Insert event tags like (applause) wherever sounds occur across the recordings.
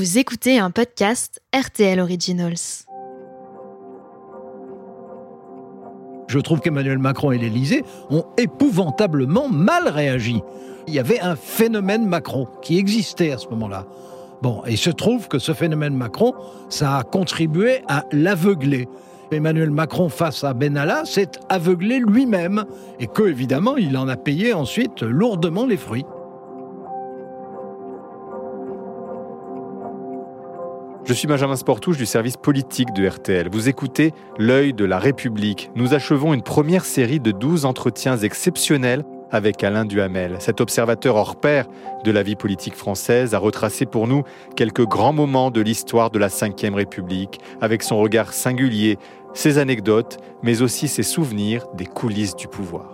Vous écoutez un podcast RTL Originals. Je trouve qu'Emmanuel Macron et l'Élysée ont épouvantablement mal réagi. Il y avait un phénomène Macron qui existait à ce moment-là. Bon, et il se trouve que ce phénomène Macron, ça a contribué à l'aveugler. Emmanuel Macron face à Benalla s'est aveuglé lui-même et que, évidemment, il en a payé ensuite lourdement les fruits. Je suis Benjamin Sportouche du service politique de RTL. Vous écoutez L'œil de la République. Nous achevons une première série de 12 entretiens exceptionnels avec Alain Duhamel. Cet observateur hors pair de la vie politique française a retracé pour nous quelques grands moments de l'histoire de la Ve République, avec son regard singulier, ses anecdotes, mais aussi ses souvenirs des coulisses du pouvoir.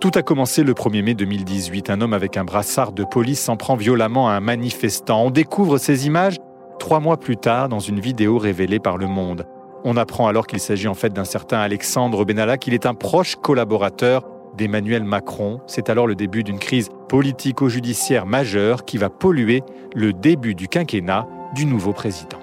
Tout a commencé le 1er mai 2018. Un homme avec un brassard de police s'en prend violemment à un manifestant. On découvre ces images trois mois plus tard dans une vidéo révélée par Le Monde. On apprend alors qu'il s'agit en fait d'un certain Alexandre Benalla, qu'il est un proche collaborateur d'Emmanuel Macron. C'est alors le début d'une crise politico-judiciaire majeure qui va polluer le début du quinquennat du nouveau président.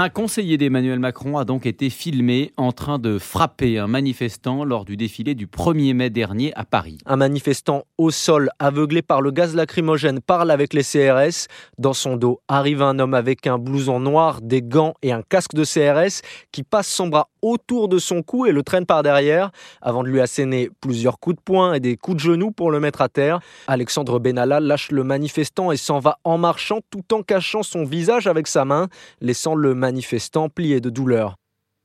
Un conseiller d'Emmanuel Macron a donc été filmé en train de frapper un manifestant lors du défilé du 1er mai dernier à Paris. Un manifestant au sol, aveuglé par le gaz lacrymogène, parle avec les CRS. Dans son dos arrive un homme avec un blouson noir, des gants et un casque de CRS qui passe son bras autour de son cou et le traîne par derrière avant de lui asséner plusieurs coups de poing et des coups de genoux pour le mettre à terre. Alexandre Benalla lâche le manifestant et s'en va en marchant tout en cachant son visage avec sa main, laissant le manifestant plié de douleur.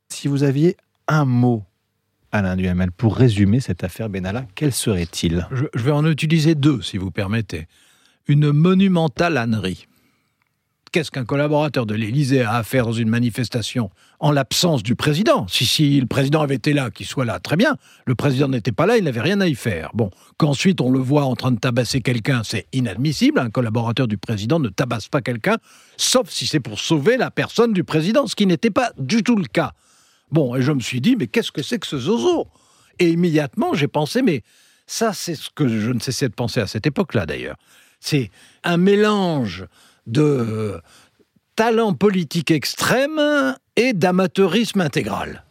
Si vous aviez un mot Alain Duhamel, pour résumer cette affaire Benalla, quel serait-il? Je, je vais en utiliser deux, si vous permettez. Une monumentale ânerie qu'est-ce qu'un collaborateur de l'Élysée a à faire dans une manifestation en l'absence du président? Si, si le président avait été là, qu'il soit là, très bien. Le président n'était pas là, il n'avait rien à y faire. Bon, qu'ensuite on le voit en train de tabasser quelqu'un, c'est inadmissible. Un collaborateur du président ne tabasse pas quelqu'un, sauf si c'est pour sauver la personne du président, ce qui n'était pas du tout le cas. Bon, et je me suis dit, mais qu'est-ce que c'est que ce zozo? Et immédiatement, j'ai pensé, mais ça, c'est ce que je ne cessais de penser à cette époque-là, d'ailleurs. C'est un mélange de talent politique extrême et d'amateurisme intégral.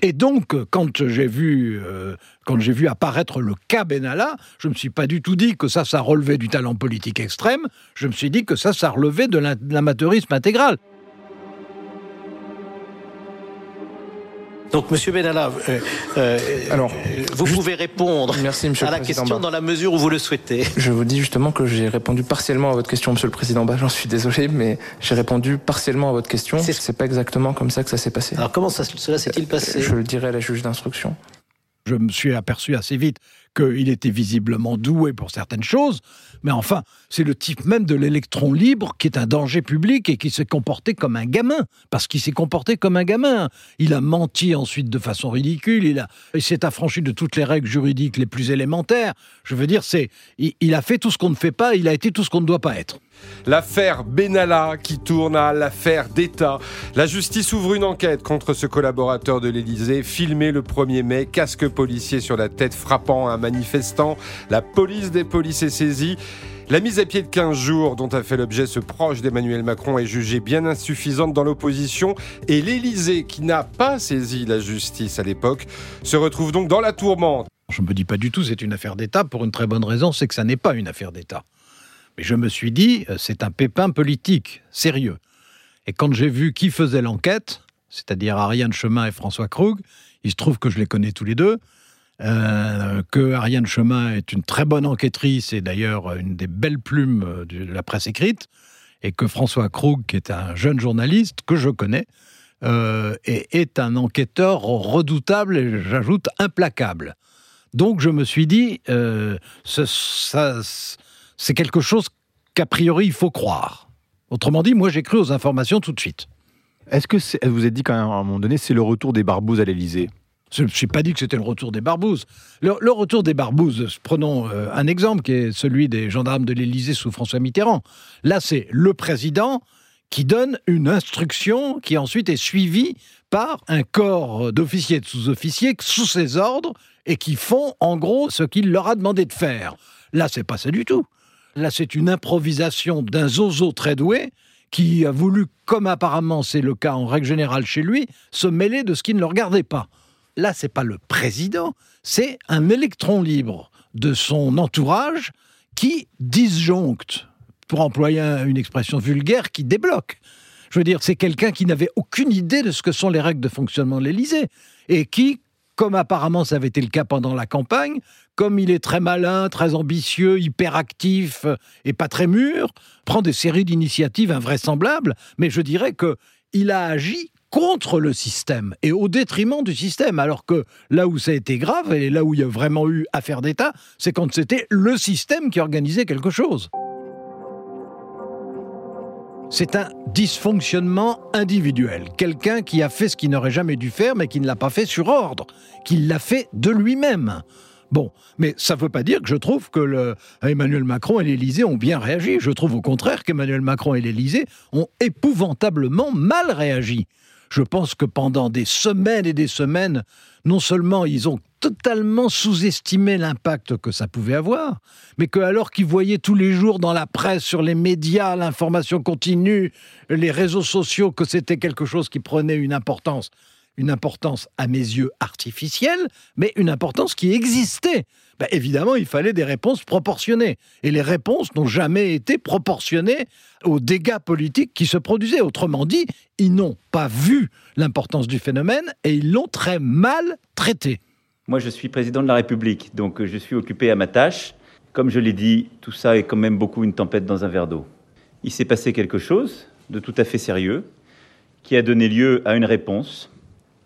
Et donc, quand j'ai vu, euh, vu apparaître le cas Benalla, je ne me suis pas du tout dit que ça, ça relevait du talent politique extrême. Je me suis dit que ça, ça relevait de l'amateurisme intégral. Donc, Monsieur Benalla, euh, euh, Alors, vous pouvez répondre à la question dans la mesure où vous le souhaitez. Je vous dis justement que j'ai répondu partiellement à votre question, Monsieur le Président. Bah, j'en suis désolé, mais j'ai répondu partiellement à votre question. C'est pas exactement comme ça que ça s'est passé. Alors, comment ça, cela s'est-il passé Je le dirai à la juge d'instruction. Je me suis aperçu assez vite qu'il était visiblement doué pour certaines choses, mais enfin, c'est le type même de l'électron libre qui est un danger public et qui s'est comporté comme un gamin, parce qu'il s'est comporté comme un gamin. Il a menti ensuite de façon ridicule, il, il s'est affranchi de toutes les règles juridiques les plus élémentaires. Je veux dire, c'est, il a fait tout ce qu'on ne fait pas, il a été tout ce qu'on ne doit pas être. L'affaire Benalla qui tourne à l'affaire d'État. La justice ouvre une enquête contre ce collaborateur de l'Élysée, filmé le 1er mai, casque policier sur la tête frappant un manifestant. La police des polices est saisie. La mise à pied de 15 jours dont a fait l'objet ce proche d'Emmanuel Macron est jugée bien insuffisante dans l'opposition et l'Élysée, qui n'a pas saisi la justice à l'époque, se retrouve donc dans la tourmente. Je ne me dis pas du tout c'est une affaire d'État pour une très bonne raison, c'est que ça n'est pas une affaire d'État. Mais je me suis dit, euh, c'est un pépin politique, sérieux. Et quand j'ai vu qui faisait l'enquête, c'est-à-dire Ariane Chemin et François Krug, il se trouve que je les connais tous les deux, euh, que Ariane Chemin est une très bonne enquêtrice et d'ailleurs une des belles plumes euh, de la presse écrite, et que François Krug, qui est un jeune journaliste que je connais, est, un enquêteur redoutable et j'ajoute implacable. Donc je me suis dit, ça, c'est quelque chose qu'a priori il faut croire. Autrement dit, moi j'ai cru aux informations tout de suite. Est-ce que vous avez dit quand même à un moment donné, c'est le retour des barbouzes à l'Élysée? Je n'ai pas dit que c'était le retour des barbouzes. Le, retour des barbouzes, prenons euh, un exemple qui est celui des gendarmes de l'Élysée sous François Mitterrand. Là, c'est le président qui donne une instruction qui ensuite est suivie par un corps d'officiers et de sous-officiers sous ses ordres et qui font en gros ce qu'il leur a demandé de faire. Là, c'est pas ça du tout. Là, c'est une improvisation d'un zozo très doué qui a voulu, comme apparemment c'est le cas en règle générale chez lui, se mêler de ce qui ne le regardait pas. Là, c'est pas le président, c'est un électron libre de son entourage qui disjoncte, pour employer une expression vulgaire, qui débloque. Je veux dire, c'est quelqu'un qui n'avait aucune idée de ce que sont les règles de fonctionnement de l'Élysée et qui, comme apparemment ça avait été le cas pendant la campagne, comme il est très malin, très ambitieux, hyperactif et pas très mûr, prend des séries d'initiatives invraisemblables, mais je dirais que il a agi contre le système et au détriment du système. Alors que là où ça a été grave et là où il y a vraiment eu affaire d'État, c'est quand c'était le système qui organisait quelque chose. C'est un dysfonctionnement individuel. Quelqu'un qui a fait ce qu'il n'aurait jamais dû faire, mais qui ne l'a pas fait sur ordre, qui l'a fait de lui-même. Bon, mais ça ne veut pas dire que je trouve que Emmanuel Macron et l'Élysée ont bien réagi. Je trouve au contraire qu'Emmanuel Macron et l'Élysée ont épouvantablement mal réagi. Je pense que pendant des semaines et des semaines, non seulement ils ont totalement sous-estimé l'impact que ça pouvait avoir, mais que alors qu'ils voyaient tous les jours dans la presse, sur les médias, l'information continue, les réseaux sociaux, que c'était quelque chose qui prenait une importance une importance à mes yeux artificielle, mais une importance qui existait. Ben, évidemment, il fallait des réponses proportionnées. Et les réponses n'ont jamais été proportionnées aux dégâts politiques qui se produisaient. Autrement dit, ils n'ont pas vu l'importance du phénomène et ils l'ont très mal traité. Moi, je suis président de la République, donc je suis occupé à ma tâche. Comme je l'ai dit, tout ça est quand même beaucoup une tempête dans un verre d'eau. Il s'est passé quelque chose de tout à fait sérieux qui a donné lieu à une réponse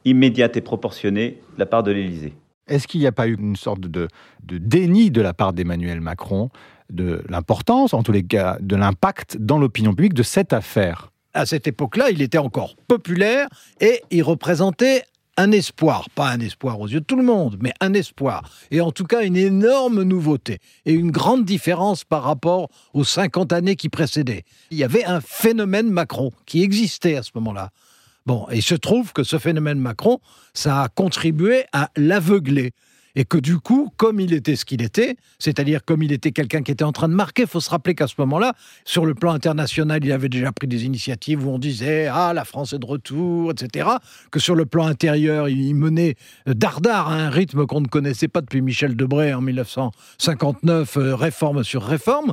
immédiate et proportionnée de la part de l'Élysée. Est-ce qu'il n'y a pas eu une sorte de, déni de la part d'Emmanuel Macron de l'importance, en tous les cas, de l'impact dans l'opinion publique de cette affaire? À cette époque-là, il était encore populaire et il représentait un espoir, pas un espoir aux yeux de tout le monde, mais un espoir. Et en tout cas, une énorme nouveauté et une grande différence par rapport aux 50 années qui précédaient. Il y avait un phénomène Macron qui existait à ce moment-là. Bon, et il se trouve que ce phénomène Macron, ça a contribué à l'aveugler. Et que du coup, comme il était ce qu'il était, c'est-à-dire comme il était quelqu'un qui était en train de marquer, il faut se rappeler qu'à ce moment-là, sur le plan international, il avait déjà pris des initiatives où on disait Ah, la France est de retour, etc. Que sur le plan intérieur, il menait dardard à un rythme qu'on ne connaissait pas depuis Michel Debré en 1959, euh, réforme sur réforme.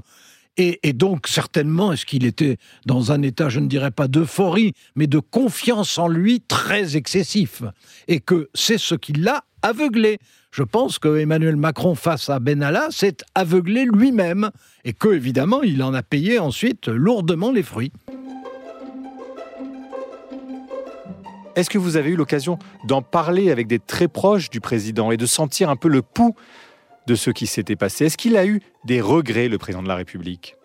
Et, donc, certainement, est-ce qu'il était dans un état, je ne dirais pas d'euphorie, mais de confiance en lui très excessif? Et que c'est ce qui l'a aveuglé. Je pense que Emmanuel Macron, face à Benalla, s'est aveuglé lui-même. Et que, évidemment, il en a payé ensuite lourdement les fruits. Est-ce que vous avez eu l'occasion d'en parler avec des très proches du président et de sentir un peu le pouls de ce qui s'était passé? Est-ce qu'il a eu des regrets, le président de la République?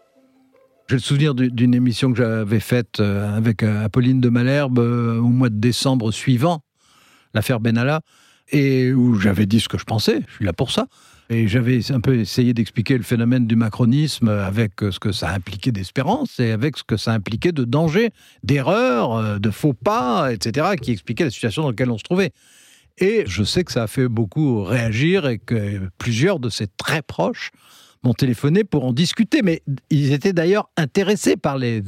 J'ai le souvenir d'une émission que j'avais faite euh, avec euh, Apolline de Malherbe euh, au mois de décembre suivant, l'affaire Benalla, et où j'avais dit ce que je pensais, je suis là pour ça. Et j'avais un peu essayé d'expliquer le phénomène du macronisme avec ce que ça impliquait d'espérance et avec ce que ça impliquait de danger, d'erreur, de faux pas, etc., qui expliquait la situation dans laquelle on se trouvait. Et je sais que ça a fait beaucoup réagir et que plusieurs de ses très proches m'ont téléphoné pour en discuter. Mais ils étaient d'ailleurs intéressés par les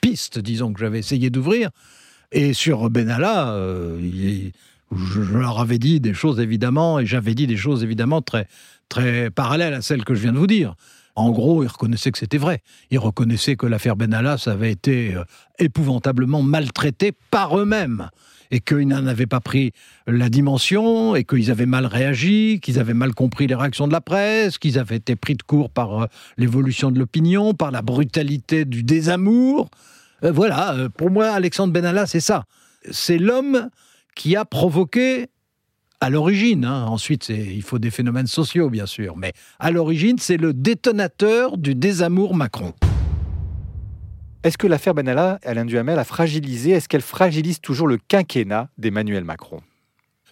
pistes, disons, que j'avais essayé d'ouvrir. Et sur Benalla, euh, je, leur avais dit des choses évidemment, et j'avais dit des choses évidemment très, très parallèles à celles que je viens de vous dire. En gros, ils reconnaissaient que c'était vrai. Ils reconnaissaient que l'affaire Benalla, avait été euh, épouvantablement maltraité par eux-mêmes et qu'ils n'en avaient pas pris la dimension, et qu'ils avaient mal réagi, qu'ils avaient mal compris les réactions de la presse, qu'ils avaient été pris de court par euh, l'évolution de l'opinion, par la brutalité du désamour. Euh, voilà, pour moi, Alexandre Benalla, c'est ça. C'est l'homme qui a provoqué à l'origine, hein. ensuite il faut des phénomènes sociaux bien sûr, mais à l'origine c'est le détonateur du désamour Macron. Est-ce que l'affaire Benalla, Alain Duhamel, a fragilisé, est-ce qu'elle fragilise toujours le quinquennat d'Emmanuel Macron?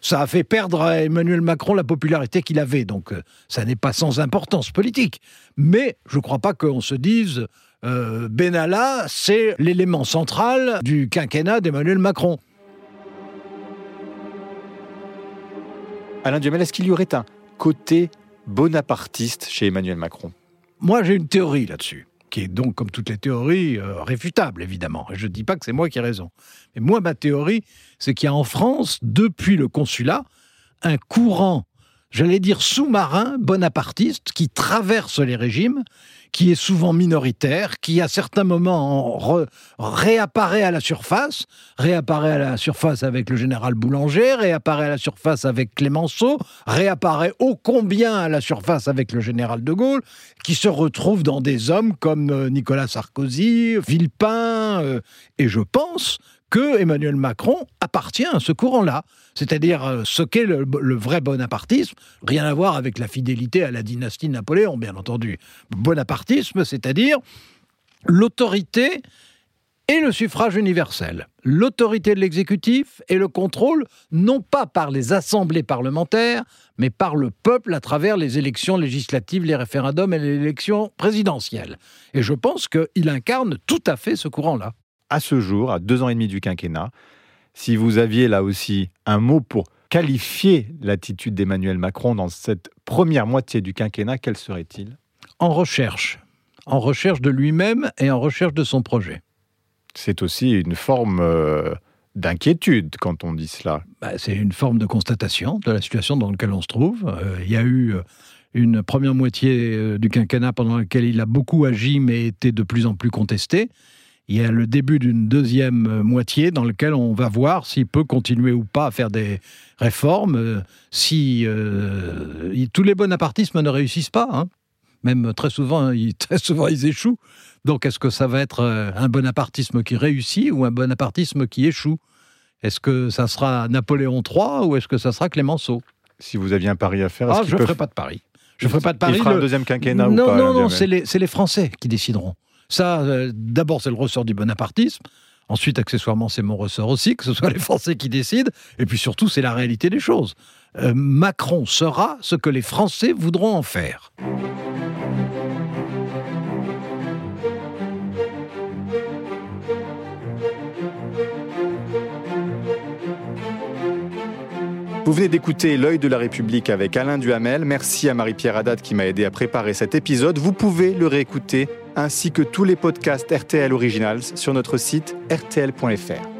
Ça a fait perdre à Emmanuel Macron la popularité qu'il avait, donc euh, ça n'est pas sans importance politique. Mais je ne crois pas qu'on se dise euh, Benalla, c'est l'élément central du quinquennat d'Emmanuel Macron. Alain Duhamel, est-ce qu'il y aurait un côté bonapartiste chez Emmanuel Macron? Moi, j'ai une théorie là-dessus qui est donc, comme toutes les théories, euh, réfutable, évidemment. je ne dis pas que c'est moi qui ai raison. Mais moi, ma théorie, c'est qu'il y a en France, depuis le consulat, un courant, j'allais dire sous-marin, bonapartiste, qui traverse les régimes qui est souvent minoritaire, qui à certains moments réapparaît à la surface, réapparaît à la surface avec le général Boulanger, réapparaît à la surface avec Clémenceau, réapparaît ô combien à la surface avec le général de Gaulle, qui se retrouve dans des hommes comme euh, Nicolas Sarkozy, Villepin, euh, et je pense que Emmanuel Macron appartient à ce courant-là, c'est-à-dire euh, ce qu'est le, vrai bonapartisme, rien à voir avec la fidélité à la dynastie Napoléon, bien entendu. Bonapartisme, c'est-à-dire l'autorité et le suffrage universel. L'autorité de l'exécutif et le contrôle, non pas par les assemblées parlementaires, mais par le peuple à travers les élections législatives, les référendums et les élections présidentielles. Et je pense qu'il incarne tout à fait ce courant-là à ce jour, à deux ans et demi du quinquennat, si vous aviez là aussi un mot pour qualifier l'attitude d'Emmanuel Macron dans cette première moitié du quinquennat, quel serait-il? En recherche. En recherche de lui-même et en recherche de son projet. C'est aussi une forme euh, d'inquiétude quand on dit cela. Bah, c'est une forme de constatation de la situation dans laquelle on se trouve. Euh, il y a eu euh, une première moitié du quinquennat pendant laquelle il a beaucoup agi mais était de plus en plus contesté il y a le début d'une deuxième euh, moitié dans laquelle on va voir s'il peut continuer ou pas à faire des réformes, euh, si euh, tous les bonapartismes ne réussissent pas. Hein. Même très souvent, ils, (laughs) très souvent, ils échouent. Donc, est-ce que ça va être un bonapartisme qui réussit ou un bonapartisme qui échoue? Est-ce que ça sera Napoléon III ou est-ce que ça sera Clémenceau? Si vous aviez un pari à faire, ah, je ne ferai pas de pari. Je ne ferai pas de pari. Il fera le... un deuxième quinquennat non, ou pas Non, non, c'est les, les Français qui décideront. Ça, euh, d'abord, c'est le ressort du bonapartisme. Ensuite, accessoirement, c'est mon ressort aussi, que ce soit (laughs) les Français qui décident. Et puis surtout, c'est la réalité des choses. Euh, Macron sera ce que les Français voudront en faire. Vous venez d'écouter L'œil de la République avec Alain Duhamel. Merci à Marie-Pierre Haddad qui m'a aidé à préparer cet épisode. Vous pouvez le réécouter ainsi que tous les podcasts RTL Originals sur notre site rtl.fr.